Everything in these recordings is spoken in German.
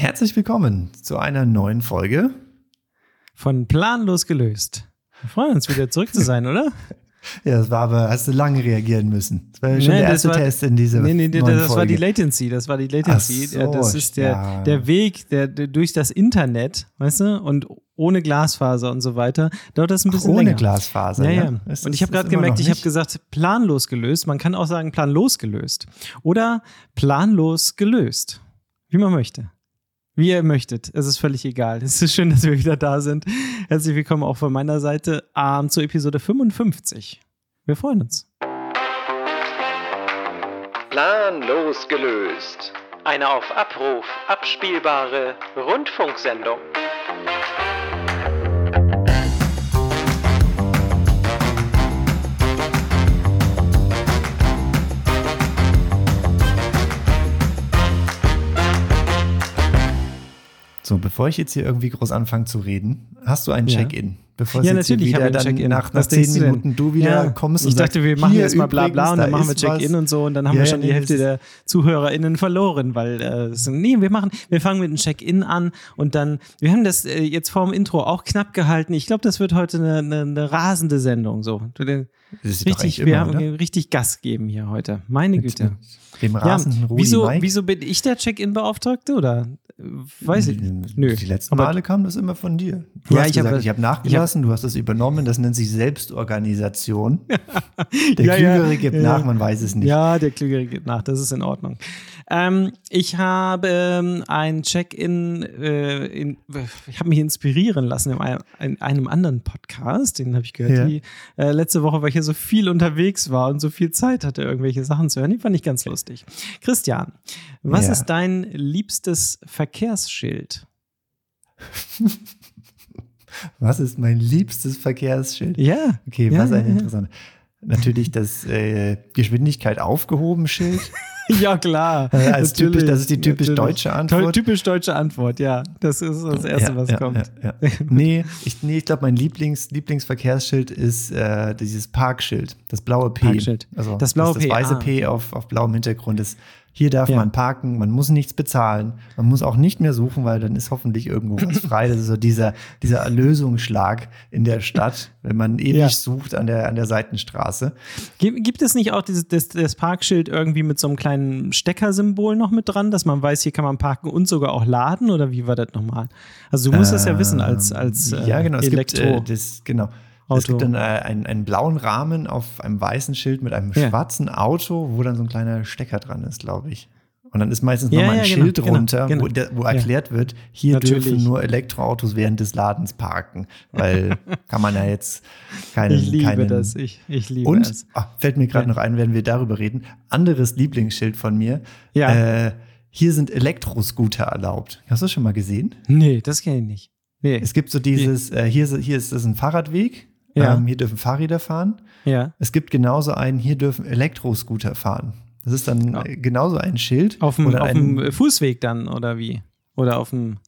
Herzlich willkommen zu einer neuen Folge von Planlos gelöst. Wir freuen uns wieder zurück zu sein, oder? Ja, das war aber, hast du lange reagieren müssen. Das war ja schon nee, der erste war, Test in dieser Nee, nee, das Folge. war die Latency, das war die Latency. So, das ist der, ja. der Weg der, der, durch das Internet, weißt du, und ohne Glasfaser und so weiter, dauert das ein bisschen Ach, ohne länger. Glasfaser, ja. ja. ja. Das und ist- ich habe gerade gemerkt, ich habe gesagt planlos gelöst. Man kann auch sagen planlos gelöst. Oder planlos gelöst. Wie man möchte. Wie ihr möchtet. Es ist völlig egal. Es ist schön, dass wir wieder da sind. Herzlich willkommen auch von meiner Seite ähm, zur Episode 55. Wir freuen uns. Planlos gelöst. Eine auf Abruf abspielbare Rundfunksendung. So, bevor ich jetzt hier irgendwie groß anfange zu reden, hast du ein Ja. Check-in. Bevor Ja, natürlich wieder dann nach, nach zehn? Minuten du wieder Ja, kommst ich dachte, wir machen jetzt mal bla bla und dann da machen wir. Check-in und so und dann haben Ja, wir schon die Hälfte der ZuhörerInnen verloren, weil äh, so, nee, wir machen, wir fangen mit einem Check-in an und dann, wir haben das äh, jetzt vor dem Intro auch knapp gehalten. Ich glaube, das wird heute eine, eine, eine rasende Sendung so. Du, doch Richtig, wir immer, haben oder? richtig Gas geben hier heute. Meine Güte. Dem Ja, rasenden Rudi wieso, Mike. wieso bin ich der Check-in-Beauftragte oder weiß ich nicht? Nö. Die letzten Aber- Male kam das immer von dir. Du Ja, hast ich hab gesagt, ich habe nachgelassen, du hast das übernommen, das nennt sich Selbstorganisation. Der Ja, ja, Klügere gibt ja, nach, ja. man weiß es nicht. Ja, der Klügere geht nach, das ist in Ordnung. Ähm, ich habe ähm, ein Check-in, äh, ich habe mich inspirieren lassen in einem, in einem anderen Podcast, den habe ich gehört, Ja. die, äh, letzte Woche, weil ich hier so viel unterwegs war und so viel Zeit hatte, irgendwelche Sachen zu hören. Die fand ich ganz lustig. Christian, was Ja. ist dein liebstes Verkehrsschild? Was ist mein liebstes Verkehrsschild? Ja. Okay, ja, was ein ja, interessant. Natürlich das äh, Geschwindigkeit aufgehoben Schild. Ja, klar. Äh, als typisch, das ist die typisch natürlich. deutsche Antwort. Typisch deutsche Antwort, ja. Das ist das Erste, ja, was ja, kommt. Ja. Nee, ich, nee, ich glaube, mein Lieblings, Lieblingsverkehrsschild ist äh, dieses Parkschild, das blaue P. Parkschild. Also Das blaue das, P, weiße ah, P auf, auf blauem Hintergrund ist. Hier darf Ja. man parken, man muss nichts bezahlen, man muss auch nicht mehr suchen, weil dann ist hoffentlich irgendwo was frei. Das ist so dieser, dieser Erlösungsschlag in der Stadt, wenn man ewig Ja. sucht an der, an der Seitenstraße. Gibt, gibt es nicht auch dieses, das, das Parkschild irgendwie mit so einem kleinen Steckersymbol noch mit dran, dass man weiß, hier kann man parken und sogar auch laden? Oder wie war das nochmal? Also du musst das ja wissen als, als äh, ja, genau. Es Elektro. gibt, äh, das, genau. Es Auto. gibt dann äh, einen, einen blauen Rahmen auf einem weißen Schild mit einem Ja. schwarzen Auto, wo dann so ein kleiner Stecker dran ist, glaube ich. Und dann ist meistens Ja, nochmal ein ja, genau, Schild genau, drunter, genau. Wo, der, wo erklärt wird, hier Natürlich. dürfen nur Elektroautos während des Ladens parken, weil kann man ja jetzt keinen. ich liebe keinen das. Ich, ich liebe Und, es. ah, fällt mir gerade Ja. noch ein, wenn wir darüber reden, anderes Lieblingsschild von mir. Ja. Äh, hier sind Elektroscooter erlaubt. Hast du das schon mal gesehen? Nee, das kenne ich nicht. Nee. Es gibt so dieses, äh, hier, ist- hier ist das ein Fahrradweg, Ja. ähm, hier dürfen Fahrräder fahren. ja. Es gibt genauso einen, hier dürfen Elektroscooter fahren. Das ist dann äh, genauso ein Schild. Auf dem, oder auf ein, dem Fußweg dann, oder wie? Oder auf dem.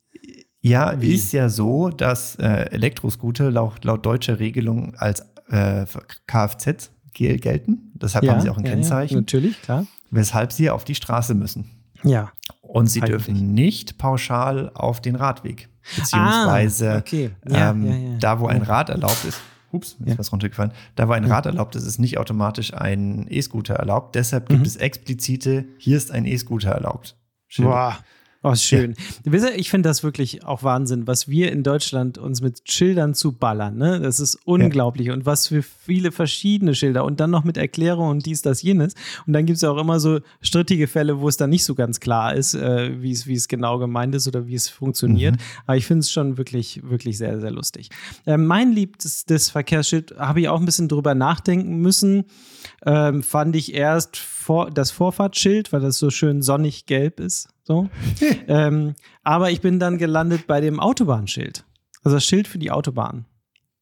Ja, Wie? ist ja so, dass äh, Elektroscooter laut, laut deutscher Regelung als äh, Kfz gel- gelten. Deshalb ja, haben sie auch ein ja, Kennzeichen, Ja, natürlich, klar. weshalb sie auf die Straße müssen. Ja. Und sie Eigentlich. dürfen nicht pauschal auf den Radweg. Beziehungsweise Ah, okay. Ja, ähm, da, wo ein. Rad erlaubt ist, ups, ist Ja. was runtergefallen, da, wo ein Rad erlaubt ist, ist nicht automatisch ein E-Scooter erlaubt. Deshalb gibt Mhm. es explizite, hier ist ein E-Scooter erlaubt. Schilder. Boah. Oh, schön. Wisst ihr, Ich finde das wirklich auch Wahnsinn, was wir in Deutschland uns mit Schildern zu ballern. Ne? Das ist unglaublich. Und was für viele verschiedene Schilder und dann noch mit Erklärung und dies, das, jenes. Und dann gibt es ja auch immer so strittige Fälle, wo es dann nicht so ganz klar ist, äh, wie es genau gemeint ist oder wie es funktioniert. Aber ich finde es schon wirklich, wirklich sehr, sehr lustig. Äh, mein liebstes Verkehrsschild habe ich auch ein bisschen drüber nachdenken müssen. Ähm, fand ich erst vor, das Vorfahrtsschild, weil das so schön sonnig gelb ist. So. ähm, aber ich bin dann gelandet bei dem Autobahnschild. Also das Schild für die Autobahn.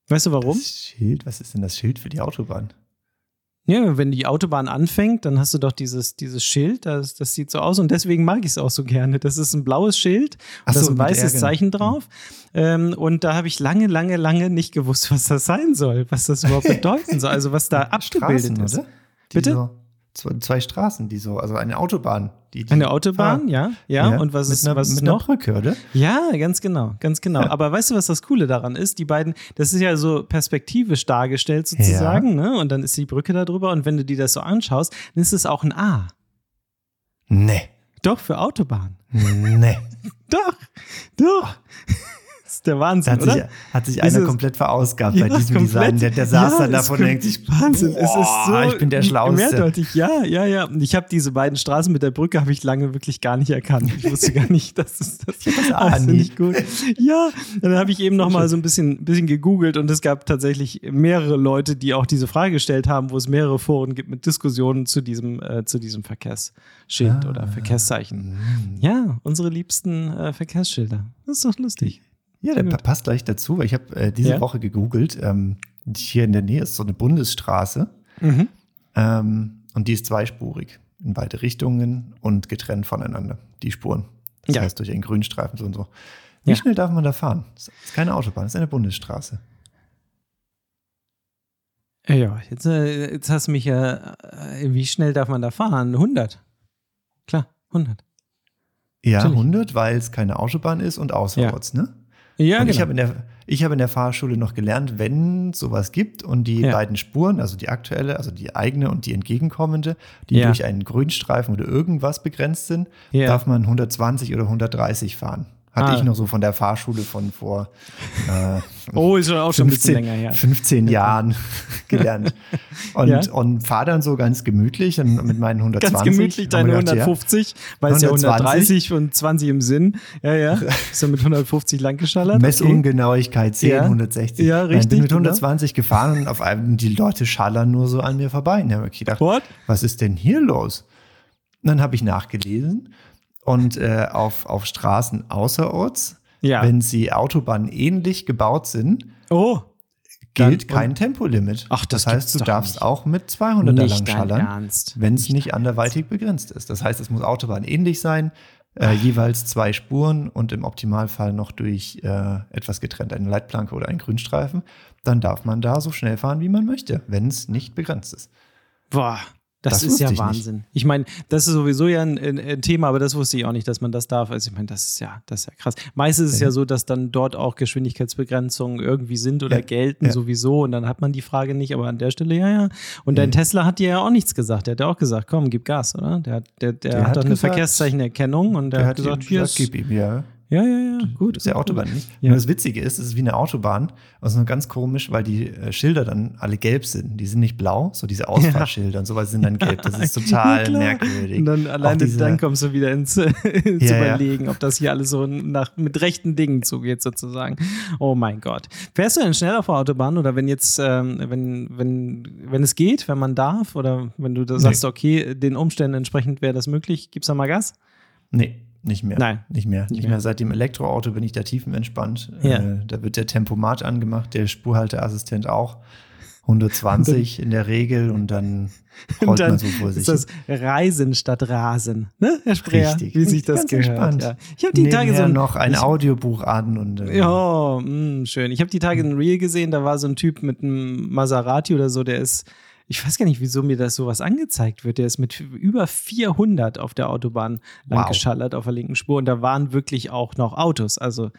Weißt du warum? Das Schild, was ist denn das Schild für die Autobahn? Ja, wenn die Autobahn anfängt, dann hast du doch dieses, dieses Schild, das, das sieht so aus und deswegen mag ich es auch so gerne. Das ist ein blaues Schild und Ach da ist so, ein weißes Ärger. Zeichen drauf. Ähm, und da habe ich lange, lange, lange nicht gewusst, was das sein soll, was das überhaupt bedeuten soll, also was da abgebildet Straßen, ist. Bitte? So zwei, zwei Straßen, die so, also eine Autobahn. Die, die Eine Autobahn, fahren. ja, ja, Und was ist, einer, was ist noch? Brücke, oder? Ja, ganz genau, ganz genau. Aber weißt du, was das Coole daran ist? Die beiden, das ist ja so perspektivisch dargestellt sozusagen, ne? Und dann ist die Brücke da drüber und wenn du dir das so anschaust, dann ist es auch ein A. Nee. Doch, für Autobahn. Nee. Doch, doch. Ist der Wahnsinn, hat oder? sich, hat sich Ist einer komplett verausgabt Ja, bei diesem komplett. Design. Der, der saß Ja, dann ist davon und denkt sich, Wahnsinn, es ist so boah, ich bin der Schlauste. mehrdeutig. Ja, ja, ja. Und ich habe diese beiden Straßen mit der Brücke habe ich lange wirklich gar nicht erkannt. Ich wusste gar nicht, dass es das. das Ah, ich gut. Ja, dann habe ich eben noch mal so ein bisschen, bisschen gegoogelt und es gab tatsächlich mehrere Leute, die auch diese Frage gestellt haben, wo es mehrere Foren gibt mit Diskussionen zu diesem, äh, zu diesem Verkehrsschild Ah. oder Verkehrszeichen. Mhm. Ja, unsere liebsten äh, Verkehrsschilder. Das ist doch lustig. Ja, der passt gleich dazu, weil ich habe äh, diese Ja. Woche gegoogelt. Ähm, hier in der Nähe ist so eine Bundesstraße Mhm. ähm, und die ist zweispurig in beide Richtungen und getrennt voneinander, die Spuren. Das Ja. heißt durch einen Grünstreifen so und so. Wie Ja. schnell darf man da fahren? Das ist keine Autobahn, das ist eine Bundesstraße. Ja, jetzt, äh, jetzt hast du mich ja, äh, wie schnell darf man da fahren? 100. Klar, 100. Ja, Natürlich. 100, weil es keine Autobahn ist und außerorts, ne? Ja, und ich genau. habe in, der, ich habe in der Fahrschule noch gelernt, wenn sowas gibt und die Ja. beiden Spuren, also die aktuelle, also die eigene und die entgegenkommende, die Ja. durch einen Grünstreifen oder irgendwas begrenzt sind, Ja. darf man 120 oder 130 fahren. Hatte Ah. ich noch so von der Fahrschule von vor äh, Oh, ist schon auch schon ein bisschen 15, länger her. 15 Jahren gelernt. Und, Ja. und fahre dann so ganz gemütlich mit meinen 120. Ganz gemütlich deine wir gedacht, ja, 150, weil es ja 120. 130 und 20 im Sinn. Ja, ja. Ist ja mit 150 langgeschallert. Messungenauigkeit 10, Ja. 160. Ja, Nein, richtig, bin mit genau. 120 gefahren und auf einmal die Leute schallern nur so an mir vorbei. Und dann habe ich gedacht, What? was ist denn hier los? Und dann habe ich nachgelesen und äh, auf, auf Straßen außerorts, Ja. wenn sie autobahnähnlich gebaut sind, Oh, gilt kein Tempolimit. Ach, das heißt, gibt's du darfst nicht. auch mit 200er lang nicht dein schallern, wenn es nicht anderweitig begrenzt ist. Das heißt, es muss autobahnähnlich sein, äh, jeweils zwei Spuren und im Optimalfall noch durch äh, etwas getrennt, eine Leitplanke oder einen Grünstreifen. Dann darf man da so schnell fahren, wie man möchte, wenn es nicht begrenzt ist. Boah, das, Das ist ja ich nicht. Wahnsinn. Ich meine, das ist sowieso ja ein, ein, ein Thema, aber das wusste ich auch nicht, dass man das darf. Also ich meine, das ist ja, das ist ja krass. Meistens ist es ja so, dass dann dort auch Geschwindigkeitsbegrenzungen irgendwie sind oder Ja, gelten ja. sowieso und dann hat man die Frage nicht, aber an der Stelle ja, ja. Und dein Tesla hat dir ja auch nichts gesagt. Der hat ja auch gesagt, komm, gib Gas, oder? Der, hat- der, der, Der hat, hat doch eine Verkehrszeichenerkennung und der, Der hat gesagt, hier gib ihm, ja. Ja, ja, ja, gut. Das ist ja Autobahn nicht. Ja. Und das Witzige ist, es ist wie eine Autobahn. Nur ganz komisch, weil die äh, Schilder dann alle gelb sind. Die sind nicht blau, so diese Ausfahrschilder und sowas sind dann gelb. Das ist total Ja, merkwürdig. Und dann alleine diese- dann kommst du wieder ins, ins Ja, ja. Überlegen, ob das hier alles so nach, mit rechten Dingen zugeht, sozusagen. Oh mein Gott. Fährst du denn schnell auf der Autobahn oder wenn jetzt, ähm, wenn, wenn, wenn es geht, wenn man darf oder wenn du da sagst, okay, den Umständen entsprechend wäre das möglich, gibst du mal Gas? Nee, nicht mehr. Nein. Nicht mehr. Nicht, mehr. mehr. Seit dem Elektroauto bin ich da tiefenentspannt. Ja. Äh, da wird der Tempomat angemacht, der Spurhalteassistent auch. 120 in der Regel und dann rollt Und dann man so vor sich. ist das Reisen statt Rasen, ne, Herr Spreer? Richtig. Wie sich das gehört. entspannt. Ja. Ich habe die Tage so ein, noch ein ich- Audiobuch an und äh, Ja, mh, schön. Ich habe die Tage ein Reel gesehen, da war so ein Typ mit einem Maserati oder so, der ist, ich weiß gar nicht, wieso mir das sowas angezeigt wird. Der ist mit über 400 auf der Autobahn lang Wow. geschallert auf der linken Spur und da waren wirklich auch noch Autos. Also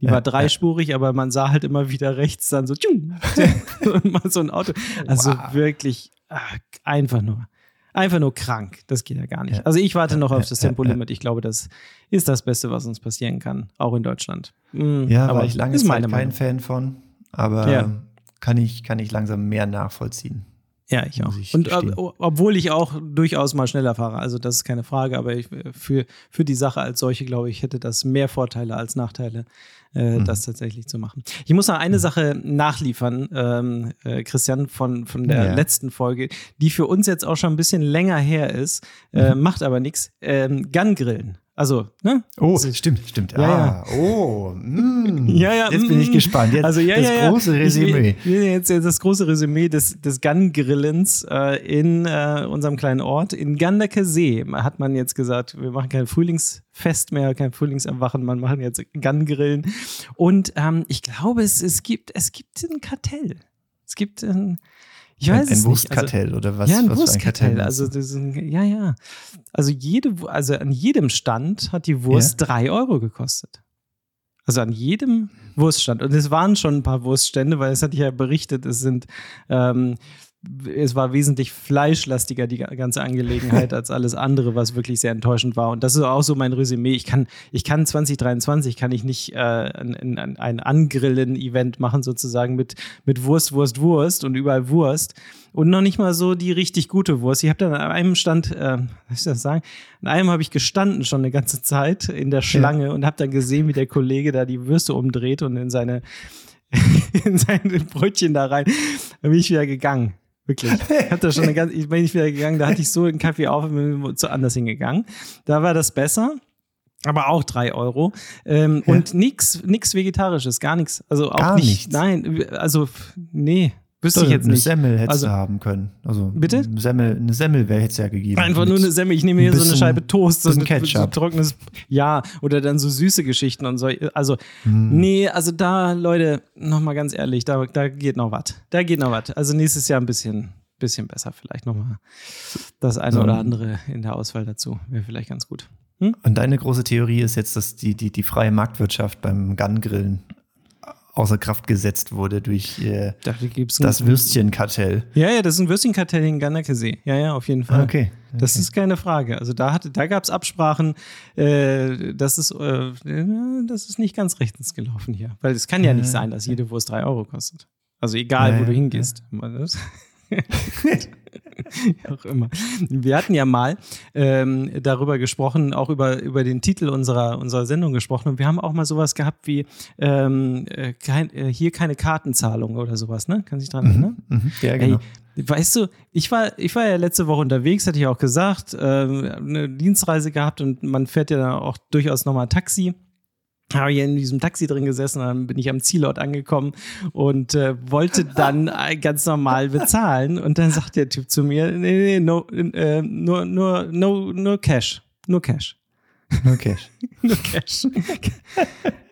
die war dreispurig, aber man sah halt immer wieder rechts dann so, tschung, mal so ein Auto. Also Wow. wirklich ach, einfach nur. Einfach nur krank. Das geht ja gar nicht. Also ich warte noch auf das Tempolimit. Ich glaube, das ist das Beste, was uns passieren kann, auch in Deutschland. Mm, Ja, aber war ich lange Zeit kein. Fan von, aber Ja. kann, ich, kann ich langsam mehr nachvollziehen. Ja, ich auch. ich Und ob, obwohl ich auch durchaus mal schneller fahre, also das ist keine Frage, aber ich, für, für die Sache als solche, glaube ich, hätte das mehr Vorteile als Nachteile, äh, Mhm. das tatsächlich zu machen. Ich muss noch eine Sache nachliefern, ähm, äh, Christian, von, von der Ja. letzten Folge, die für uns jetzt auch schon ein bisschen länger her ist, äh, Mhm. macht aber nichts. Ähm, Gun-Grillen. Also, ne? Oh, ist- stimmt, stimmt. Ja, ah, oh, mm. Ja, ja, Jetzt bin ich mm. gespannt. Jetzt also ja, das ja, ja. große Resümee. jetzt, jetzt das große Resümee des, des Gun-Grillens äh, in äh, unserem kleinen Ort. In Gandaker See hat man jetzt gesagt, wir machen kein Frühlingsfest mehr, kein Frühlingserwachen, man machen jetzt Gun-Grillen. Und ähm, ich glaube, es, es, gibt, es gibt ein Kartell. Es gibt ein, Ich weiß ein, es ein nicht. Wurstkartell Also, oder was? ja, ein was Wurstkartell. also, das ja, ja. Also, jede, also an jedem Stand hat die Wurst drei Euro gekostet. Also an jedem Wurststand. Und es waren schon ein paar Wurststände, weil es hatte ich ja berichtet, es sind, ähm, es war wesentlich fleischlastiger, die ganze Angelegenheit, als alles andere, was wirklich sehr enttäuschend war. Und das ist auch so mein Resümee. Ich kann, ich kann 2023 kann ich nicht äh, ein, ein, ein Angrillen-Event machen, sozusagen mit, mit Wurst, Wurst, Wurst und überall Wurst. Und noch nicht mal so die richtig gute Wurst. Ich habe dann an einem Stand, äh, was soll ich das sagen? An einem habe ich gestanden schon eine ganze Zeit in der Schlange und habe dann gesehen, wie der Kollege da die Würste umdreht und in seine in sein Brötchen da rein. Da bin ich wieder gegangen. Wirklich. Ich hab da schon eine ganz, ich bin nicht wieder gegangen, da hatte ich so einen Kaffee auf und bin zu anders hingegangen. Da war das besser. Aber auch drei Euro. Ähm, Ja. Und nix, nix Vegetarisches, gar nichts. Also auch Gar nicht. nichts? Nein, also, nee, wüsste ich jetzt eine nicht. Semmel hättest Also- du haben können. Also, Bitte? Eine Semmel, eine Semmel wäre es ja gegeben. Einfach nur eine Semmel. Ich nehme hier so eine bisschen- Scheibe Toast, so, bisschen eine- so Ketchup. trockenes, ja, oder dann so süße Geschichten und so. Also, Hm. nee, also da, Leute, nochmal ganz ehrlich, da, da geht noch was. Da geht noch was. Also nächstes Jahr ein bisschen, bisschen besser vielleicht nochmal. Das eine So. oder andere in der Auswahl dazu wäre vielleicht ganz gut. Und deine große Theorie ist jetzt, dass die, die, die freie Marktwirtschaft beim Gun-Grillen außer Kraft gesetzt wurde durch äh, Da gibt's das Würstchenkartell. Ja, ja, das ist ein Würstchenkartell in Ganakesee. Ja, ja, auf jeden Fall. Okay. Das ist keine Frage. Also da, da gab es Absprachen, äh, das, ist, äh, das ist nicht ganz rechtens gelaufen hier. Weil es kann ja nicht sein, dass jede Wurst drei Euro kostet. Also egal, Ja, wo du ja, hingehst. Wie auch immer. Wir hatten ja mal ähm, darüber gesprochen, auch über, über den Titel unserer, unserer Sendung gesprochen. Und wir haben auch mal sowas gehabt wie ähm, äh, kein, äh, hier keine Kartenzahlung oder sowas, ne? Kann sich dran erinnern? Mhm. Ja, genau. Ey, weißt du, ich war, ich war ja letzte Woche unterwegs, hatte ich auch gesagt, ähm, eine Dienstreise gehabt und man fährt ja dann auch durchaus nochmal Taxi. Habe hier in diesem Taxi drin gesessen, dann bin ich am Zielort angekommen und äh, wollte dann äh, ganz normal bezahlen. Und dann sagt der Typ zu mir: Nee, nee, no, äh, nur, nur, no, nur Cash. Nur Cash. Okay. Nur Cash.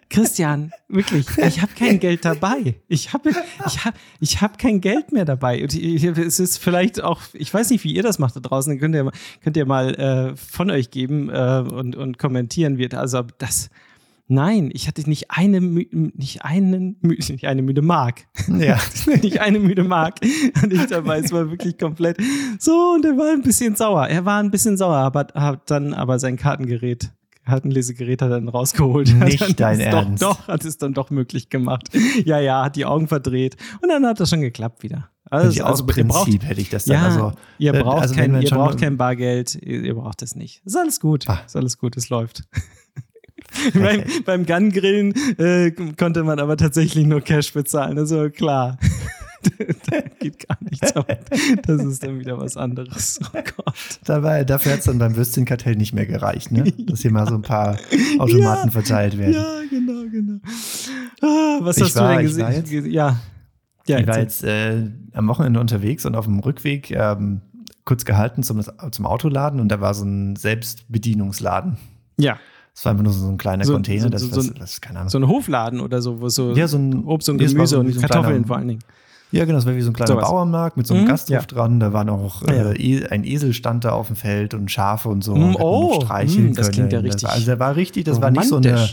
Christian, wirklich, ich habe kein Geld dabei. Ich habe ich hab, ich hab kein Geld mehr dabei. Und ich, es ist vielleicht auch, ich weiß nicht, wie ihr das macht da draußen, könnt ihr, mal- könnt ihr mal äh, von euch geben äh, und, und kommentieren wird. Also das, nein, ich hatte nicht eine, nicht einen, nicht eine müde Mark. Ja. nicht eine müde Mark und ich dabei. Es war wirklich komplett so und er war ein bisschen sauer. Er war ein bisschen sauer, aber hat dann aber sein Kartengerät, Kartenlesegerät hat er dann rausgeholt. Nicht dann dein Ernst. Doch, doch, hat es dann doch möglich gemacht. Ja, ja, hat die Augen verdreht und dann hat das schon geklappt wieder. Also, Also, ihr braucht, Prinzip hätte ich das dann. ja, also, ihr äh, braucht, also kein, ihr braucht kein Bargeld, ihr, ihr braucht es nicht. Ist alles gut. Ah. Ist alles gut, es läuft. beim, beim Gun-Grillen äh, konnte man aber tatsächlich nur Cash bezahlen, also klar. da geht gar nichts, aber das ist dann wieder was anderes. Oh Gott. Dabei, dafür hat es dann beim Würstchenkatell nicht mehr gereicht, ne? Dass hier mal so ein paar Automaten Ja, verteilt werden. Ja, genau, genau. Ah, was Ich hast war- du denn ich war gesehen? jetzt- Ja. ja ich war jetzt äh, am Wochenende unterwegs und auf dem Rückweg ähm, kurz gehalten zum, zum Autoladen und da war so ein Selbstbedienungsladen. ja. Das war einfach nur so ein kleiner So- Container, so- das, so- das, das, keine Ahnung. So ein Hofladen oder so, wo so, Ja, so ein- Obst und es Gemüse und Kartoffeln kleiner- vor allen Dingen. ja, genau, das war wie so ein kleiner. Bauernmarkt mit so einem Mhm, Gasthof ja. dran. Da waren auch äh, E- ein Esel stand da auf dem Feld und Schafe und so. Mm, oh, streicheln mm, das klingt ja Das richtig also der war richtig, das war nicht so eine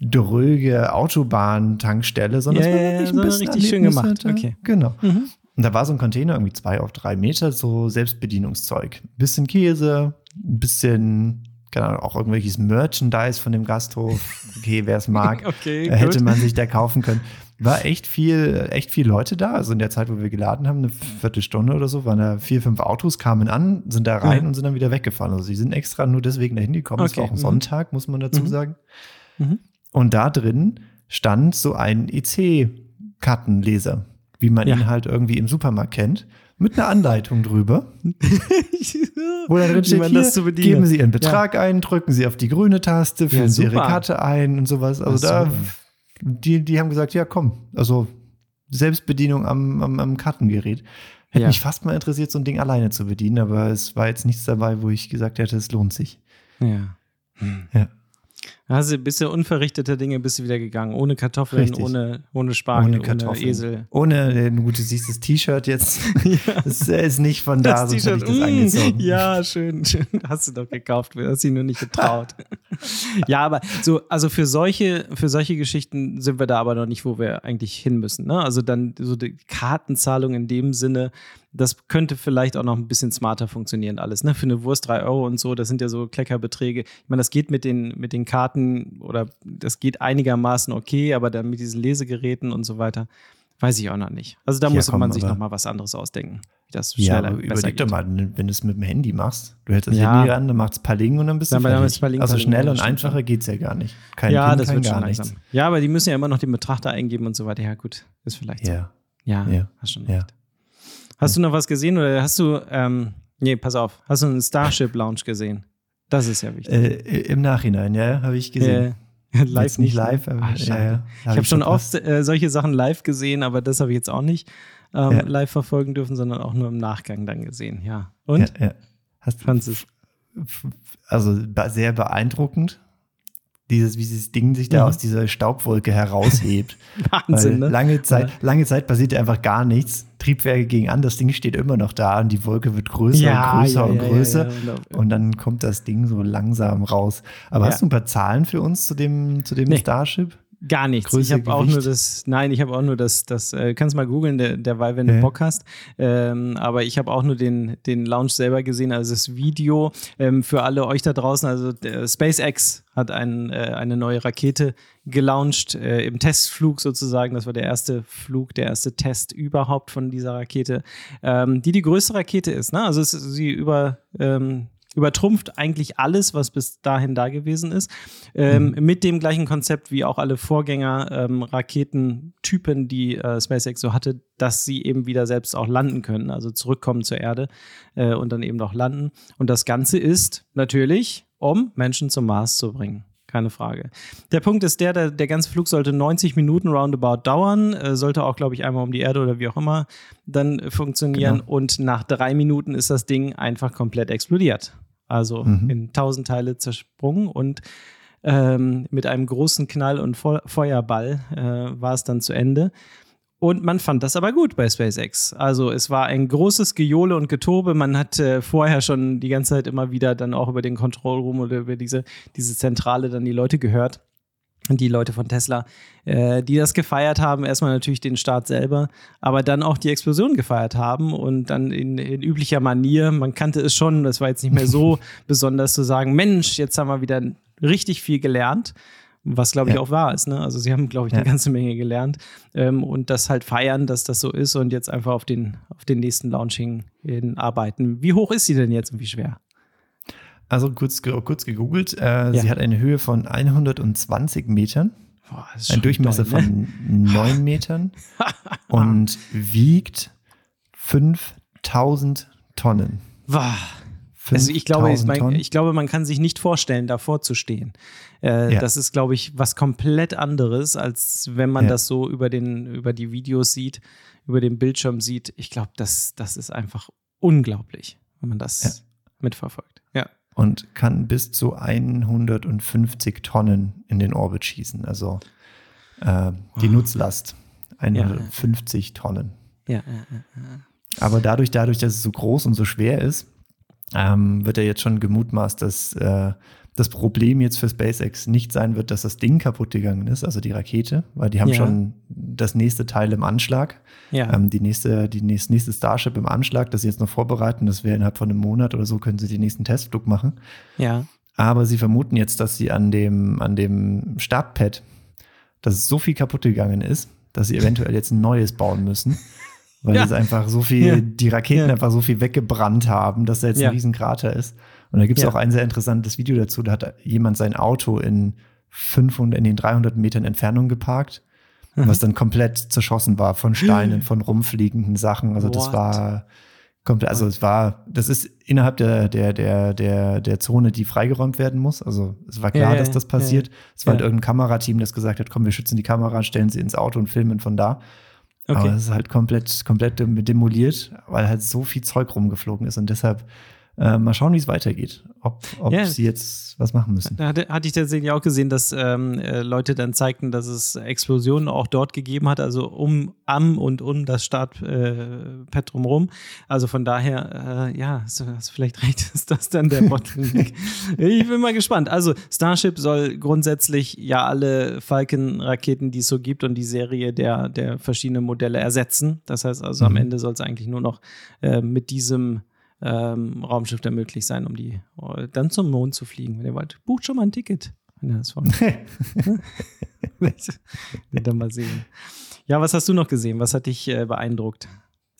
dröge Autobahntankstelle, sondern Ja, es war wirklich ein bisschen richtig schön gemacht. hatte. Okay. Genau. Mhm. Und da war so ein Container, irgendwie zwei auf drei Meter, so Selbstbedienungszeug. Ein bisschen Käse, ein bisschen, keine auch irgendwelches Merchandise von dem Gasthof. Okay, wer es mag, Okay, äh, hätte gut. man sich da kaufen können. War echt viel, echt viel Leute da. Also in der Zeit, wo wir geladen haben, eine Viertelstunde oder so, waren da vier, fünf Autos, kamen an, sind da rein Ja. und sind dann wieder weggefahren. Also sie sind extra nur deswegen dahin gekommen. Es war auch ein mhm. Sonntag, muss man dazu Mhm. sagen. Mhm. Und da drin stand so ein EC-Kartenleser, wie man Ja. ihn halt irgendwie im Supermarkt kennt, mit einer Anleitung drüber, wo dann drin steht, hier, das zu bedienen. geben Sie Ihren Betrag ein, drücken Sie auf die grüne Taste, füllen Sie Ihre. Karte ein und sowas. Also Ja, da, die, die haben gesagt, ja komm, also Selbstbedienung am, am, am Kartengerät. Hätte Ja. mich fast mal interessiert, so ein Ding alleine zu bedienen, aber es war jetzt nichts dabei, wo ich gesagt hätte, es lohnt sich. Ja. Hm. Ja. Also bist du unverrichteter Dinge bist du wieder gegangen. Ohne Kartoffeln, Richtig. ohne, ohne Spargel, ohne Kartoffeln. ohne Esel. Ohne, äh, gut, du siehst das T-Shirt jetzt. Das ist nicht von da, sonst hätte ich das mm, angezogen. Ja, schön, schön. Hast du doch gekauft, hast dich nur nicht getraut. ja, aber so, also für solche, für solche Geschichten sind wir da aber noch nicht, wo wir eigentlich hin müssen. Ne? Also dann so die Kartenzahlung in dem Sinne, das könnte vielleicht auch noch ein bisschen smarter funktionieren alles. Ne? Für eine Wurst 3 Euro und so, das sind ja so Kleckerbeträge. Ich meine, das geht mit den, mit den Karten oder das geht einigermaßen okay, aber dann mit diesen Lesegeräten und so weiter, weiß ich auch noch nicht. Also da Ja, muss man sich aber- noch mal was anderes ausdenken, das Ja, schneller, aber überleg doch geht. mal, wenn du es mit dem Handy machst, du hältst das Ja. Handy ran, dann macht's Paling und dann bist du Dann- dann fertig. Paling, also schnell ja, und einfacher schon. geht's ja gar nicht. Kein ja, PIN, das kein wird gar schon nichts. langsam. Ja, aber die müssen ja immer noch den Betrachter eingeben und so weiter. Ja, gut, ist vielleicht so. Ja, Ja, Ja. hast schon ja. recht. Hast du noch was gesehen oder hast du, ähm, nee, pass auf, hast du einen Starship Lounge gesehen? Das ist ja wichtig. Äh, Im Nachhinein, ja, habe ich gesehen. Äh, live Jetzt nicht ne? live, aber Ah, ja, ja, ich habe schon oft äh, solche Sachen live gesehen, aber das habe ich jetzt auch nicht ähm, Ja. live verfolgen dürfen, sondern auch nur im Nachgang dann gesehen. Ja. Und? Ja, ja. Hast du's? also sehr beeindruckend, dieses, wie dieses Ding sich da Mhm. aus dieser Staubwolke heraushebt. Wahnsinn, ne? lange Zeit, Ja. lange Zeit passiert einfach gar nichts. Triebwerke gegen an, das Ding steht immer noch da und die Wolke wird größer und größer und größer. ja, ja. Und dann kommt das Ding so langsam raus. Aber Ja. hast du ein paar Zahlen für uns zu dem, zu dem Nee. Starship? Gar nichts. Größe, ich habe auch nur das, nein, ich habe auch nur das, das äh, kannst mal googeln, der, derweil, wenn du. Bock hast. Ähm, aber ich habe auch nur den, den Launch selber gesehen, also das Video ähm, für alle euch da draußen. Also SpaceX hat ein, äh, eine neue Rakete gelauncht äh, im Testflug sozusagen. Das war der erste Flug, der erste Test überhaupt von dieser Rakete, ähm, die die größte Rakete ist. Ne? Also es, sie über ähm, übertrumpft eigentlich alles, was bis dahin da gewesen ist. Ähm, Mit dem gleichen Konzept wie auch alle Vorgänger ähm, die äh, SpaceX so hatte, dass sie eben wieder selbst auch landen können, also zurückkommen zur Erde äh, und dann eben auch landen. Und das Ganze ist natürlich, um Menschen zum Mars zu bringen. Keine Frage. Der Punkt ist der, der, der ganze Flug sollte 90 Minuten roundabout dauern, äh, sollte auch, glaube ich, einmal um die Erde oder wie auch immer dann funktionieren. Genau. Und nach drei Minuten ist das Ding einfach komplett explodiert. Also Mhm. in tausend Teile zersprungen und ähm, mit einem großen Knall und Feu Feuerball äh, war es dann zu Ende. Und man fand das aber gut bei SpaceX. Also es war ein großes Gejohle und Getobe. Man hat äh, vorher schon die ganze Zeit immer wieder dann auch über den Control Room oder über diese, diese Zentrale dann die Leute gehört. Und die Leute von Tesla, äh, die das gefeiert haben, erstmal natürlich den Start selber, aber dann auch die Explosion gefeiert haben und dann in, in üblicher Manier, man kannte es schon, das war jetzt nicht mehr so besonders zu sagen, Mensch, jetzt haben wir wieder richtig viel gelernt. Was glaube ich Ja. auch wahr ist, ne? Also sie haben, glaube ich, eine Ja. ganze Menge gelernt ähm, und das halt feiern, dass das so ist und jetzt einfach auf den, auf den nächsten Launching hin arbeiten. Wie hoch ist sie denn jetzt und wie schwer? Also kurz, kurz gegoogelt. Äh, Sie hat eine Höhe von 120 Metern, Boah, ein Durchmesser doll, ne? von 9 Metern und wiegt 5000 Tonnen. Wow. Also ich glaube, ich, 5000 mein, ich glaube, man kann sich nicht vorstellen, davor zu stehen. Äh, Ja. Das ist, glaube ich, was komplett anderes, als wenn man Ja. das so über, den, über die Videos sieht, über den Bildschirm sieht. Ich glaube, das, das ist einfach unglaublich, wenn man das Ja. mitverfolgt. Ja. und kann bis zu 150 Tonnen in den Orbit schießen. Also äh, die Wow. Nutzlast 150 Tonnen. Ja, ja, ja. Aber dadurch, dadurch, dass es so groß und so schwer ist, ähm, wird ja jetzt schon gemutmaßt, dass äh, das Problem jetzt für SpaceX nicht sein wird, dass das Ding kaputt gegangen ist, also die Rakete, weil die haben Ja. schon das nächste Teil im Anschlag, ja. ähm, die nächste, die nächste, nächste Starship im Anschlag, das sie jetzt noch vorbereiten. Das wäre innerhalb von einem Monat oder so, können sie den nächsten Testflug machen. ja. Aber sie vermuten jetzt, dass sie an dem, an dem Startpad, dass so viel kaputt gegangen ist, dass sie eventuell jetzt ein neues bauen müssen. Weil Ja. es einfach so viel, Ja. die Raketen Ja. einfach so viel weggebrannt haben, dass da jetzt ein riesen Krater ist. Und da gibt es auch ein sehr interessantes Video dazu. Da hat jemand sein Auto in 500, in den 300 Metern Entfernung geparkt, Mhm. was dann komplett zerschossen war von Steinen, von rumfliegenden Sachen. Also das What? war komplett, also es war, das ist innerhalb der, der, der, der, der Zone, die freigeräumt werden muss. Also es war klar, dass das passiert. Es war halt irgendein Kamerateam, das gesagt hat, komm, wir schützen die Kamera, stellen sie ins Auto und filmen von da. Aber Okay. es ist halt komplett, komplett dem- demoliert, weil halt so viel Zeug rumgeflogen ist. Und deshalb Äh, mal schauen, wie es weitergeht. Ob, ob Ja. sie jetzt was machen müssen. Da hatte, hatte ich tatsächlich auch gesehen, dass ähm, äh, Leute dann zeigten, dass es Explosionen auch dort gegeben hat, also um, am und um das Startpad äh, drumherum. Also von daher, äh, ja, hast du vielleicht recht, ist das dann der Bottleneck. ich bin mal gespannt. Also Starship soll grundsätzlich ja alle Falcon-Raketen, die es so gibt und die Serie der, der verschiedenen Modelle ersetzen. Das heißt also, am Mhm. Ende soll es eigentlich nur noch äh, mit diesem ähm, Raumschiff dann möglich sein, um die äh, dann zum Mond zu fliegen. Wenn ihr wollt, bucht schon mal ein Ticket. Wenn ihr das wollt. Dann mal sehen. Ja, was hast du noch gesehen? Was hat dich äh, beeindruckt?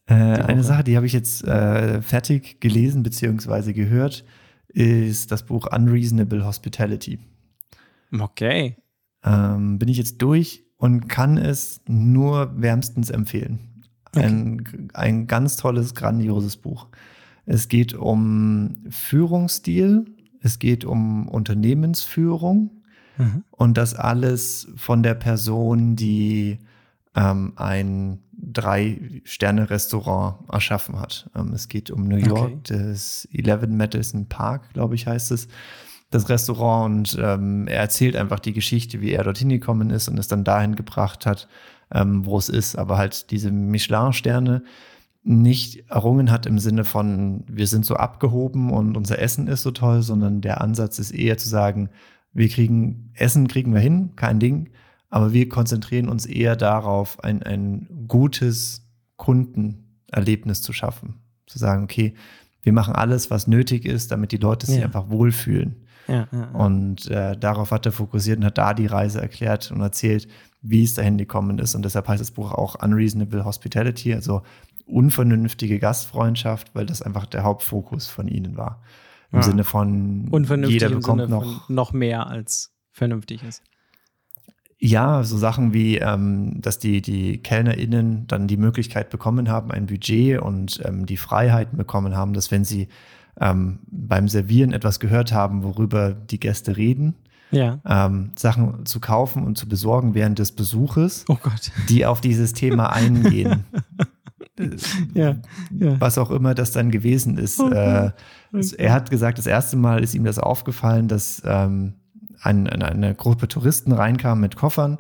Äh, eine Sache, die habe ich jetzt äh, fertig gelesen bzw. gehört, ist das Buch Unreasonable Hospitality. Okay. Ähm, bin ich jetzt durch und kann es nur wärmstens empfehlen. Ein, ein ganz tolles, grandioses Buch. Es geht um Führungsstil, es geht um Unternehmensführung Mhm. und das alles von der Person, die ähm, ein Drei-Sterne-Restaurant erschaffen hat. Ähm, es geht um New Okay. York, das 11 Madison Park, glaube ich, heißt es, das Restaurant. Und ähm, er erzählt einfach die Geschichte, wie er dorthin gekommen ist und es dann dahin gebracht hat, ähm, wo es ist. Aber halt diese Michelin-Sterne nicht errungen hat im Sinne von, wir sind so abgehoben und unser Essen ist so toll, sondern der Ansatz ist eher zu sagen, wir kriegen Essen kriegen wir hin, kein Ding, aber wir konzentrieren uns eher darauf, ein, ein gutes Kundenerlebnis zu schaffen. Zu sagen, okay, wir machen alles, was nötig ist, damit die Leute sich Ja. einfach wohlfühlen. Ja, ja. Und äh, darauf hat er fokussiert und hat da die Reise erklärt und erzählt, wie es dahin gekommen ist. Und deshalb heißt das Buch auch Unreasonable Hospitality, also unvernünftige Gastfreundschaft, weil das einfach der Hauptfokus von ihnen war. Im Ah. Sinne von Unvernünftig jeder bekommt noch noch mehr als vernünftig ist. Ja, so Sachen wie, ähm, dass die, die KellnerInnen dann die Möglichkeit bekommen haben, ein Budget und ähm, die Freiheiten bekommen haben, dass wenn sie ähm, beim Servieren etwas gehört haben, worüber die Gäste reden, Ja. ähm, Sachen zu kaufen und zu besorgen während des Besuches, Oh die auf dieses Thema eingehen. Ja. ja. was auch immer das dann gewesen ist. Oh äh, es, er hat gesagt, das erste Mal ist ihm das aufgefallen, dass ähm, ein, eine, eine Gruppe Touristen reinkam mit Koffern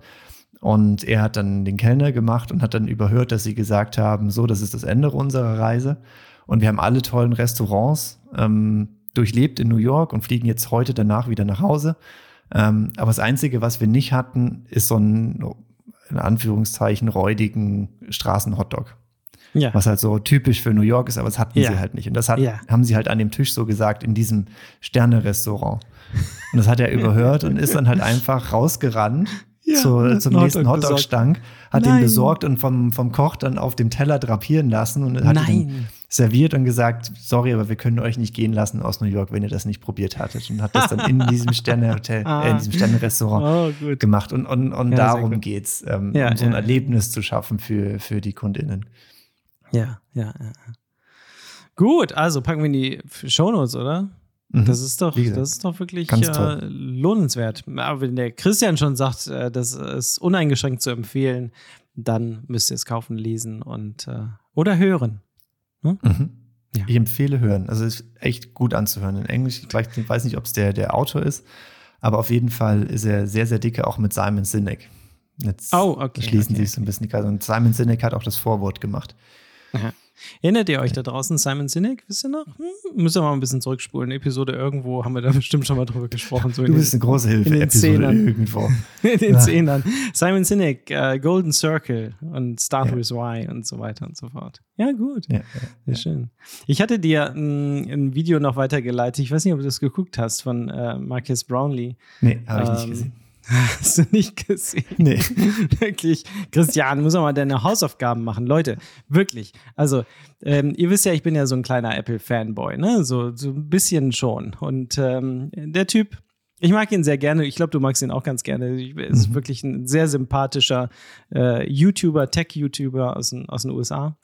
und er hat dann den Kellner gemacht und hat dann überhört, dass sie gesagt haben, so, das ist das Ende unserer Reise und wir haben alle tollen Restaurants ähm, durchlebt in New York und fliegen jetzt heute danach wieder nach Hause. Ähm, aber das Einzige, was wir nicht hatten, ist so ein, in Anführungszeichen, räudigen Straßenhotdog Ja. was halt so typisch für New York ist, aber das hatten Ja. sie halt nicht. Und das hat, Ja. haben sie halt an dem Tisch so gesagt, in diesem Sterne-Restaurant. Und das hat er überhört und ist dann halt einfach rausgerannt Ja, zu, zum nächsten Hotdog besorgt. Hotdog-Stank, hat Nein. ihn besorgt und vom, vom Koch dann auf dem Teller drapieren lassen und hat ihn Nein. serviert und gesagt, sorry, aber wir können euch nicht gehen lassen aus New York, wenn ihr das nicht probiert hattet. Und hat das dann in diesem Sterne-Hotel, äh, in diesem Sterne-Restaurant Oh, gemacht. Und, und, und Ja, darum geht's, ähm, Ja, um so ein. Erlebnis zu schaffen für, für die KundInnen. Ja, ja, ja. Gut, also packen wir in die Shownotes, oder? Mhm. Das ist doch, das ist doch wirklich äh, lohnenswert. Aber wenn der Christian schon sagt, äh, das ist uneingeschränkt zu empfehlen, dann müsst ihr es kaufen, lesen und äh, oder hören. Mhm. Ja. Ich empfehle hören. Also es ist echt gut anzuhören. In Englisch, ich weiß nicht- ob es der, der Autor ist, aber auf jeden Fall ist er sehr, sehr dicke, auch mit Simon Sinek. Jetzt Oh, okay, schließen okay, sich so ein bisschen die Kreise. Und Simon Sinek hat auch das Vorwort gemacht. Erinnert ihr euch da draußen, Simon Sinek? Wisst ihr noch? Hm, müsst ihr mal ein bisschen zurückspulen. Episode irgendwo haben wir da bestimmt schon mal drüber gesprochen. So Du den- bist eine große Hilfe, in den Episode Zehnern. irgendwo. in den Ja. Zehnern. Simon Sinek, äh, Golden Circle und Start Ja. with Why und so weiter und so fort. Ja, gut. Ja. Sehr schön. Ich hatte dir ein, ein Video noch weitergeleitet. Ich weiß nicht, ob du das geguckt hast von äh, Marcus Brownlee. Nee, habe ich Ähm, nicht gesehen. Hast du nicht gesehen? Nee. wirklich. Christian, muss auch mal deine Hausaufgaben machen. Leute, wirklich. Also, ähm, ihr wisst ja, ich bin ja so ein kleiner Apple-Fanboy, ne? So, so ein bisschen schon. Und ähm, der Typ, ich mag ihn sehr gerne. Ich glaube, du magst ihn auch ganz gerne. Er ist Mhm. wirklich ein sehr sympathischer äh, YouTuber, Tech-YouTuber aus, den- aus den USA.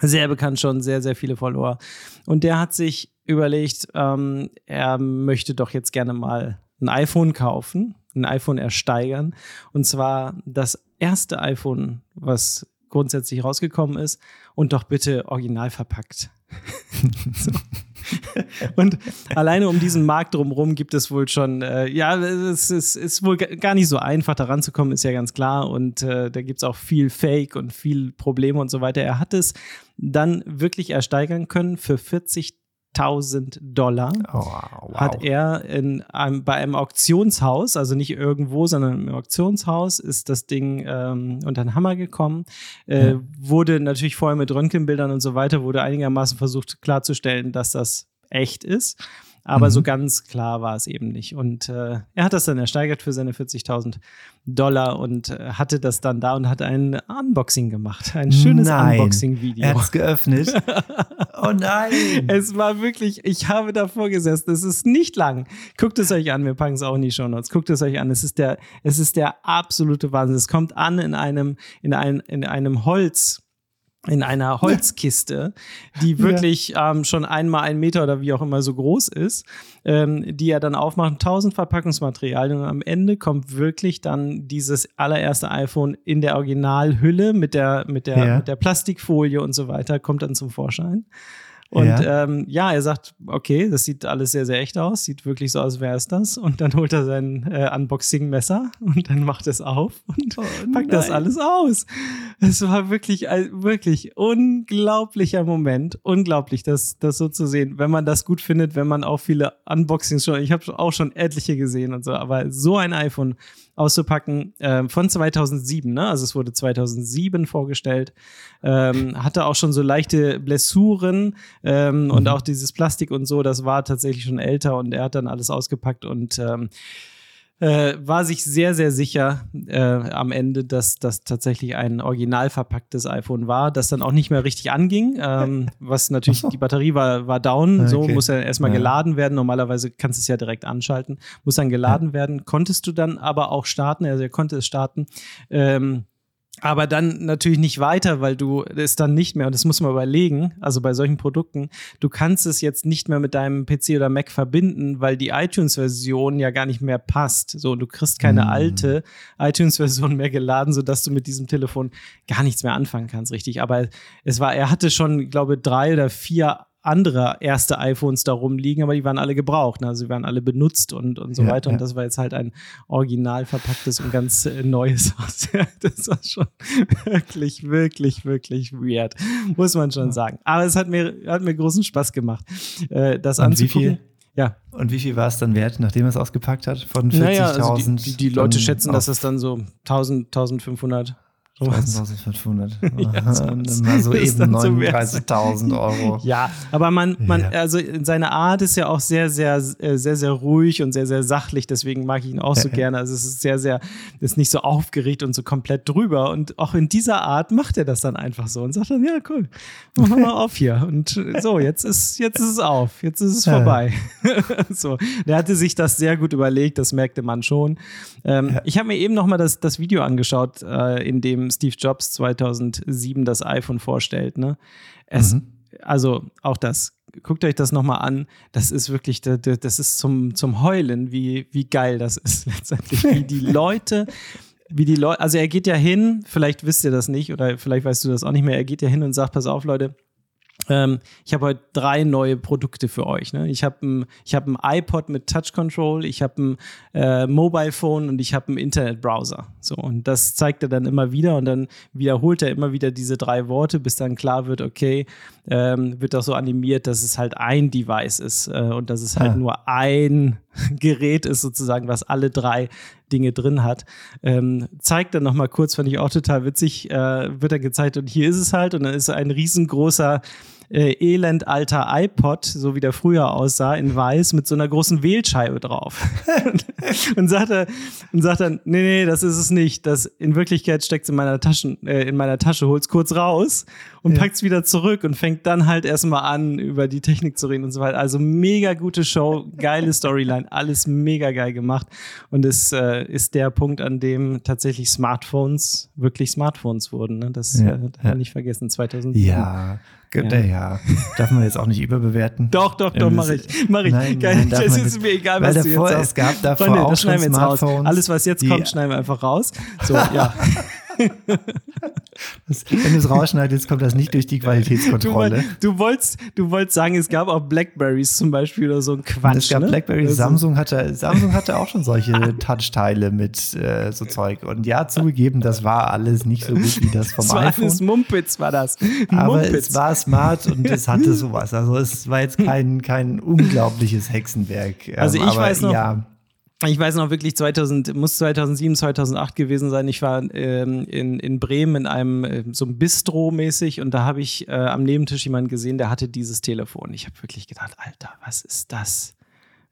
Sehr bekannt schon, sehr, sehr viele Follower. Und der hat sich überlegt, ähm, er möchte doch jetzt gerne mal ein iPhone kaufen, ein iPhone ersteigern. Und zwar das erste iPhone, was grundsätzlich rausgekommen ist und doch bitte original verpackt. so. und alleine um diesen Markt drumherum gibt es wohl schon, äh, ja, es ist, ist wohl gar nicht so einfach, da ranzukommen, ist ja ganz klar. Und äh, da gibt es auch viel Fake und viel Probleme und so weiter. Er hat es dann wirklich ersteigern können für 40 1000 Dollar Oh, wow. hat er in einem, bei einem Auktionshaus, also nicht irgendwo, sondern im Auktionshaus, ist das Ding ähm, unter den Hammer gekommen. Äh, Ja. Wurde natürlich vorher mit Röntgenbildern und so weiter, wurde einigermaßen versucht klarzustellen, dass das echt ist. Aber Mhm. so ganz klar war es eben nicht. Und äh, er hat das dann ersteigert für seine 40.000 Dollar und äh, hatte das dann da und hat ein Unboxing gemacht. Ein schönes. Unboxing-Video. Er hat es geöffnet. oh nein. Es war wirklich, ich habe davor gesessen. Es ist nicht lang. Guckt es euch an. Wir packen es auch in die Show Notes. Guckt es euch an. Es ist der, es ist der absolute Wahnsinn. Es kommt an in einem, in ein, in einem Holz. In einer Holzkiste, die wirklich ähm, schon einmal ein Meter oder wie auch immer so groß ist, ähm, die er dann aufmacht, 1000 Verpackungsmaterialien und am Ende kommt wirklich dann dieses allererste iPhone in der Originalhülle mit der, mit der, Ja. mit der Plastikfolie und so weiter, kommt dann zum Vorschein. Und Ja. Ähm, ja, er sagt, okay, das sieht alles sehr, sehr echt aus, sieht wirklich so aus, wäre es das. Und dann holt er sein äh, Unboxing-Messer und dann macht es auf und packt das nein. alles aus. Es war wirklich, wirklich unglaublicher Moment. Unglaublich, das, das so zu sehen. Wenn man das gut findet, wenn man auch viele Unboxings schon, ich habe auch schon etliche gesehen und so, aber so ein iPhone auszupacken. Äh, von 2007, ne? Also es wurde 2007 vorgestellt, ähm, hatte auch schon so leichte Blessuren ähm, und auch dieses Plastik und so, das war tatsächlich schon älter und er hat dann alles ausgepackt und ähm, äh, war sich sehr, sehr sicher äh, am Ende, dass das tatsächlich ein original verpacktes iPhone war, das dann auch nicht mehr richtig anging, ähm, was natürlich, so. die Batterie war, war down, so Okay. muss ja erstmal Ja. geladen werden. Normalerweise kannst du es ja direkt anschalten, muss dann geladen werden. Konntest du dann aber auch starten, also er konnte es starten. Ähm, aber dann natürlich nicht weiter, weil du es dann nicht mehr, und das muss man überlegen, also bei solchen Produkten, du kannst es jetzt nicht mehr mit deinem PC oder Mac verbinden, weil die iTunes-Version ja gar nicht mehr passt. So, du kriegst keine Hm. alte iTunes-Version mehr geladen, sodass du mit diesem Telefon gar nichts mehr anfangen kannst, richtig. Aber es war, er hatte schon, glaube drei oder vier andere erste iPhones da rumliegen, aber die waren alle gebraucht, ne? also sie waren alle benutzt und, und so Ja, weiter. Und ja. das war jetzt halt ein original verpacktes und ganz äh, neues Haus. das war schon wirklich, wirklich, wirklich weird, muss man schon sagen. Aber es hat mir, hat mir großen Spaß gemacht, äh, das Und wie anzugucken. viel? Ja, Und wie viel war es dann wert, nachdem er es ausgepackt hat? Von 40.000? naja, also die, die, die Leute schätzen, dass es dann so 1000, 1500 sowas 1500. Ja, so mal so eben dann so wert. 39.000 Euro. Ja, aber man, man, Ja. also seine Art ist ja auch sehr, sehr, äh, sehr, sehr ruhig und sehr, sehr sachlich. Deswegen mag ich ihn auch so gerne. Also es ist sehr, sehr, ist nicht so aufgeregt und so komplett drüber. Und auch in dieser Art macht er das dann einfach so und sagt dann, ja, cool, machen wir mal auf hier. Und so, jetzt ist, jetzt ist es auf, jetzt ist es vorbei. so, der hatte sich das sehr gut überlegt, das merkte man schon. Ähm. Ich habe mir eben noch mal das, das Video angeschaut, äh, in dem Steve Jobs 2007 das iPhone vorstellt. Ne? Es, Mhm. also auch das, guckt euch das nochmal an. Das ist wirklich, da- da- das ist zum, zum Heulen, wie, wie geil das ist letztendlich. Wie die Leute, wie die Leute, also er geht ja hin, vielleicht wisst ihr das nicht oder vielleicht weißt du das auch nicht mehr, er geht ja hin und sagt, pass auf, Leute, ähm, ich habe heute drei neue Produkte für euch. Ne? Ich habe ein, ich hab ein iPod mit Touch Control, ich habe ein äh, Mobile Phone und ich habe einen Internetbrowser. So, und das zeigt er dann immer wieder und dann wiederholt er immer wieder diese drei Worte, bis dann klar wird, okay, ähm, wird auch so animiert, dass es halt ein Device ist äh, und dass es halt Ah. nur ein Gerät ist, sozusagen, was alle drei Dinge drin hat. Ähm, zeigt dann nochmal kurz, fand ich auch total witzig, äh, wird er gezeigt und hier ist es halt und dann ist ein riesengroßer äh, elend alter iPod, so wie der früher aussah, in weiß mit so einer großen Wählscheibe drauf. und, und sagt er, und sagt dann, nee, nee, das ist es nicht. Das in Wirklichkeit steckt es in meiner Taschen, äh, in meiner Tasche, holt's kurz raus und Ja. packt's wieder zurück und fängt dann halt erstmal an, über die Technik zu reden und so weiter. Also mega gute Show, geile Storyline, alles mega geil gemacht. Und es äh, ist der Punkt, an dem tatsächlich Smartphones wirklich Smartphones wurden. Ne? Das Ja, äh, ja. nicht vergessen, 2007. Ja, gut, Ja. ja. Darf man jetzt auch nicht überbewerten. Doch, doch, doch, mache ich. Mache ich. Nein, nein, das ist nicht. mir egal, Weil was du davor, jetzt es sagst. gab davor Freunde, auch das schneiden wir jetzt raus. Alles, was jetzt kommt, schneiden wir einfach raus. So, ja. Das, wenn du es rausschneidest, kommt das nicht durch die Qualitätskontrolle. Du, du, wolltest, du wolltest sagen, es gab auch Blackberries zum Beispiel oder so ein Quatsch. Es gab ne? Blackberries. Also- Samsung hatte, Samsung hatte auch schon solche Touchteile mit äh, so Zeug. Und ja, zugegeben, das war alles nicht so gut wie das vom Das war iPhone. alles Mumpitz, war das. Aber Mumpitz. es war smart und es hatte sowas. Also es war jetzt kein, kein unglaubliches Hexenwerk. Ähm, Also ich aber weiß noch- Ja, Ich weiß noch wirklich, 2000, muss 2007, 2008 gewesen sein. Ich war ähm, in, in Bremen in einem äh, so einem Bistro mäßig und da habe ich äh, am Nebentisch jemanden gesehen, der hatte dieses Telefon. Ich habe wirklich gedacht, Alter, was ist das?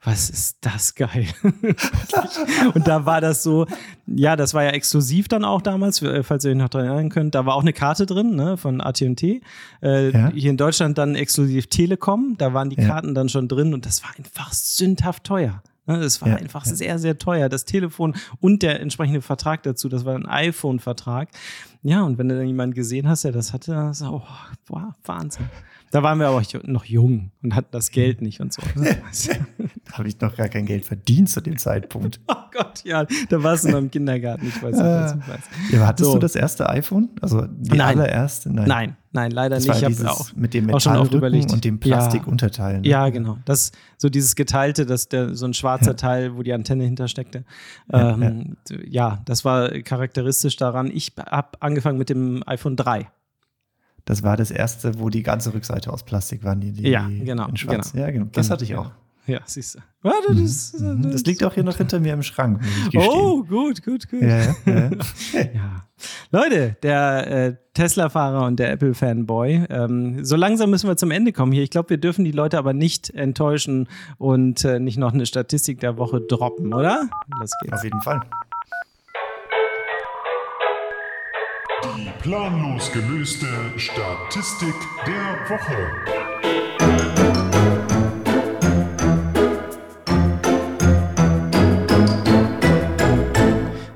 Was ist das geil? und da war das so, ja, das war ja exklusiv dann auch damals, äh, falls ihr euch noch daran erinnern könnt. Da war auch eine Karte drin, ne, von AT&T. Äh, Ja. Hier in Deutschland dann exklusiv Telekom. Da waren die Ja. Karten dann schon drin und das war einfach sündhaft teuer. Ne, Das war Ja, einfach ja. sehr, sehr teuer. Das Telefon und der entsprechende Vertrag dazu, das war ein iPhone-Vertrag. Ja, und wenn du dann jemanden gesehen hast, der das hatte, dann so, oh, wow, Wahnsinn. Da waren wir aber noch jung und hatten das Geld nicht und so. ne? da habe ich noch gar kein Geld verdient zu dem Zeitpunkt. oh Gott, ja, da warst du noch im Kindergarten, ich weiß nicht, was ich weiß. Ja, hattest So. du das erste iPhone? Also die Nein. allererste? Nein. Nein, nein, leider Das nicht. war Ich habe auch, mit dem Metallrücken und dem Ja. Plastikunterteil. ne? Ja, genau. Das so dieses geteilte, dass der so ein schwarzer Teil, wo die Antenne hintersteckte. Ja, Ähm, ja, das war charakteristisch daran. Ich habe angefangen mit dem iPhone 3. Das war das erste, wo die ganze Rückseite aus Plastik waren. Die, die Ja, genau, In schwarz. genau. Ja, genau. Das Genau, hatte ich auch. Ja, siehst du. Warte, das, Mhm. Das liegt auch hier noch hinter mir im Schrank. Oh, gut, gut, gut. Ja, ja, ja. Ja. Leute, der äh, Tesla-Fahrer und der Apple-Fanboy, ähm, so langsam müssen wir zum Ende kommen hier. Ich glaube, wir dürfen die Leute aber nicht enttäuschen und äh, nicht noch eine Statistik der Woche droppen, oder? Los geht's. Auf jeden Fall. Die planlos gelöste Statistik der Woche.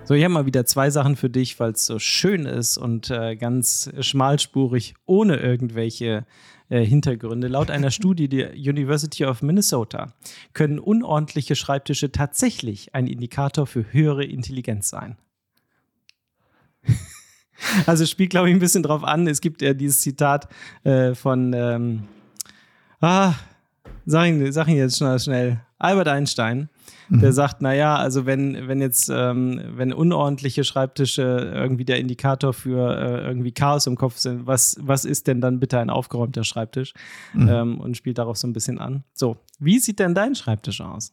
So, ich habe mal wieder zwei Sachen für dich, weil es so schön ist und äh, ganz schmalspurig, ohne irgendwelche äh, Hintergründe. Laut einer Studie der University of Minnesota können unordentliche Schreibtische tatsächlich ein Indikator für höhere Intelligenz sein. Also spielt, glaube ich, ein bisschen drauf an. Es gibt ja dieses Zitat äh, von, ähm, ah, sag ihn, sag ihn jetzt schnell, schnell, Albert Einstein, der sagt, naja, also wenn, wenn jetzt, ähm, wenn unordentliche Schreibtische irgendwie der Indikator für äh, irgendwie Chaos im Kopf sind, was, was ist denn dann bitte ein aufgeräumter Schreibtisch? Ähm, und spielt darauf so ein bisschen an. So, wie sieht denn dein Schreibtisch aus?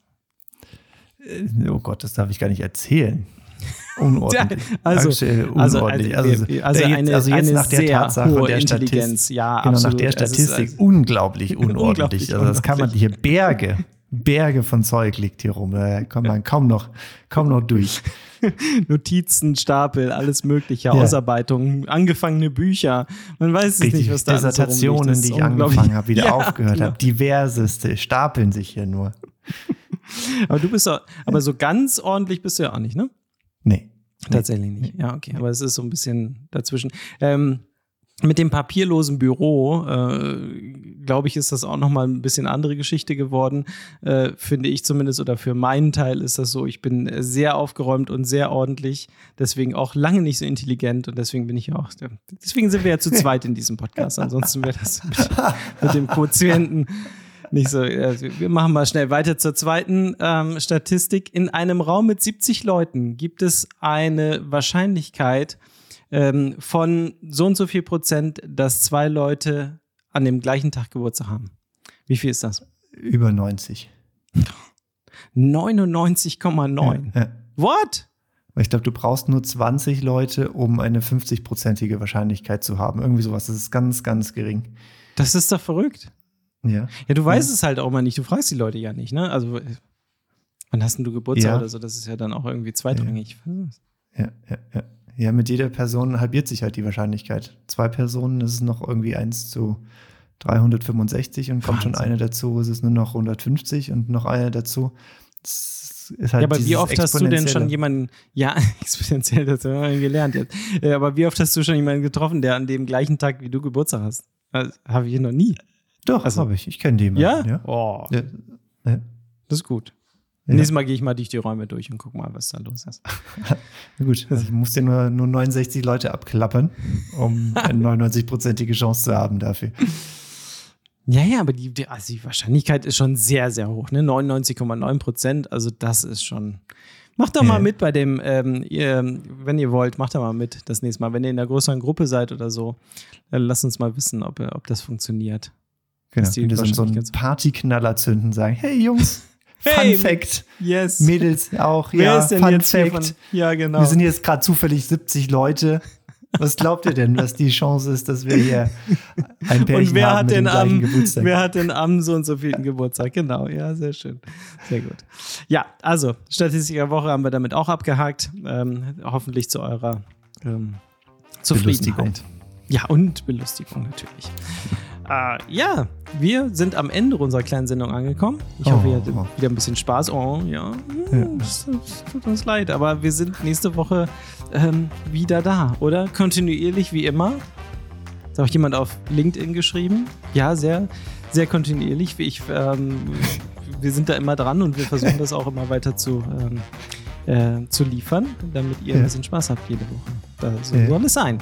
Oh Gott, das darf ich gar nicht erzählen. Unordentlich. Also- Aktuell also- unordentlich. also- Also, also jetzt, eine- also jetzt nach der Tatsache und der. Statistik. Ja, genau, absolut. nach der ist Statistik also- unglaublich unordentlich. Unglaublich also das kann man hier Berge, Berge von Zeug liegt hier rum. Da kommt man kaum noch, kaum noch durch. Notizen, Stapel, alles mögliche, Ja. Ausarbeitungen, angefangene Bücher. Man weiß es Richtig, nicht, was da alles so rumliegt. Dissertationen, die ich angefangen habe, wieder Ja, aufgehört genau. habe. Diverseste stapeln sich hier nur. Aber du bist doch, aber so ganz ordentlich bist du ja auch nicht, ne? Nee. Tatsächlich nicht. Ja, okay. Aber es ist so ein bisschen dazwischen. Ähm, mit dem papierlosen Büro, äh, glaube ich, ist das auch nochmal ein bisschen andere Geschichte geworden, äh, finde ich zumindest, oder für meinen Teil ist das so. Ich bin sehr aufgeräumt und sehr ordentlich, deswegen auch lange nicht so intelligent und deswegen bin ich auch, deswegen sind wir ja zu zweit in diesem Podcast. Ansonsten wäre das mit, mit dem Quotienten nicht so. Also wir machen mal schnell weiter zur zweiten ähm, Statistik. In einem Raum mit 70 Leuten gibt es eine Wahrscheinlichkeit ähm, von so und so viel Prozent, dass zwei Leute an dem gleichen Tag Geburtstag haben. Wie viel ist das? Über 90. 99,9. Ja. What? Weil ich glaube, du brauchst nur 20 Leute, um eine 50-prozentige Wahrscheinlichkeit zu haben. Irgendwie sowas. Das ist ganz, ganz gering. Das ist doch verrückt. Ja. Ja, du weißt es halt auch mal nicht. Du fragst die Leute ja nicht, ne? Also, wann hast denn du Geburtstag Ja. oder so? Das ist ja dann auch irgendwie zweitrangig. Ja, ja, ja. Ja, mit jeder Person halbiert sich halt die Wahrscheinlichkeit. Zwei Personen ist es noch irgendwie 1 zu 365 und kommt schon Wahnsinn. eine dazu, ist es nur noch 150 und noch eine dazu. Das ist halt Ja, aber wie oft hast du denn schon jemanden, ja, exponentiell, das haben wir gelernt jetzt. Aber wie oft hast du schon jemanden getroffen, der an dem gleichen Tag wie du Geburtstag hast? Das Habe ich noch nie. Doch, Also- habe ich. Ich kenne jemanden. Ja? Ja? Oh, ja. ja. das ist gut. Ja. Nächstes Mal gehe ich mal durch die Räume durch und guck mal, was da los ist. Na gut, also ich muss dir nur, nur 69 Leute abklappern, um eine 99-prozentige Chance zu haben dafür. Ja, ja, aber die, die, also die Wahrscheinlichkeit ist schon sehr, sehr hoch, ne? 99,9 Prozent. Also das ist schon. Macht doch mal mit bei dem, ähm, ihr, wenn ihr wollt, macht doch mal mit das nächste Mal. Wenn ihr in einer größeren Gruppe seid oder so, dann lasst uns mal wissen, ob, ob das funktioniert. Genau, wenn wir so einen Partyknaller zünden, sagen, hey Jungs, Hey, Fun Fact. Yes. Mädels auch, Wer ja. ist denn Fun jetzt Fact. Von, ja, genau. Wir sind jetzt gerade zufällig 70 Leute. Was glaubt ihr denn, was die Chance ist, dass wir hier ein Pärchen und wer haben hat mit denn dem am, Geburtstag? Wer hat denn am so und so vielen Geburtstag? Genau, ja, sehr schön. Sehr gut. Ja, also, Statistik der Woche haben wir damit auch abgehakt. Ähm, hoffentlich zu eurer ähm, Zufriedenheit. Belustigung. Ja, und Belustigung natürlich. Äh, ja, wir sind am Ende unserer kleinen Sendung angekommen. Ich hoffe, ihr hattet Oh. wieder ein bisschen Spaß. Oh, ja, Ja. Es, es tut uns leid, aber wir sind nächste Woche ähm, wieder da, oder? Kontinuierlich wie immer. Habe ich jemand auf LinkedIn geschrieben. Ja, sehr, sehr kontinuierlich. Ich, ähm, wir sind da immer dran und wir versuchen das auch immer weiter zu, ähm, äh, zu liefern, damit ihr ein Ja. bisschen Spaß habt jede Woche. Da so Ja. soll es sein.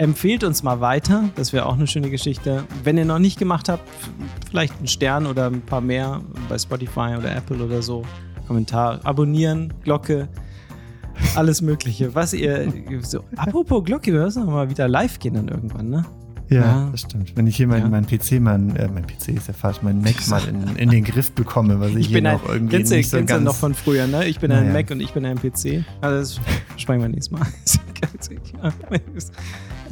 Empfehlt uns mal weiter, das wäre auch eine schöne Geschichte. Wenn ihr noch nicht gemacht habt, vielleicht einen Stern oder ein paar mehr bei Spotify oder Apple oder so. Kommentar, abonnieren, Glocke, alles Mögliche. Was ihr. So, apropos Glocke, wir müssen mal wieder live gehen dann irgendwann, ne? Ja, Ja. das stimmt. Wenn ich hier meinen Ja. mein PC, mein, äh, mein PC ist ja falsch, mein Mac mal in, in den Griff bekomme, was ich, Ich hier bin ein, noch irgendwie kennst nicht so kennst du ganz... noch von früher, ne? Ich bin ein Naja. Mac und ich bin ein PC. Also das sprechen wir nächstes Mal.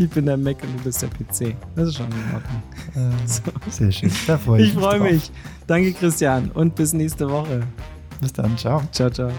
Ich bin der Mac und du bist der PC. Das ist schon in Ordnung. äh, So. sehr schön, da freue ich, Ich freue drauf. mich. Danke, Christian. Und bis nächste Woche. Bis dann, ciao. Ciao, ciao.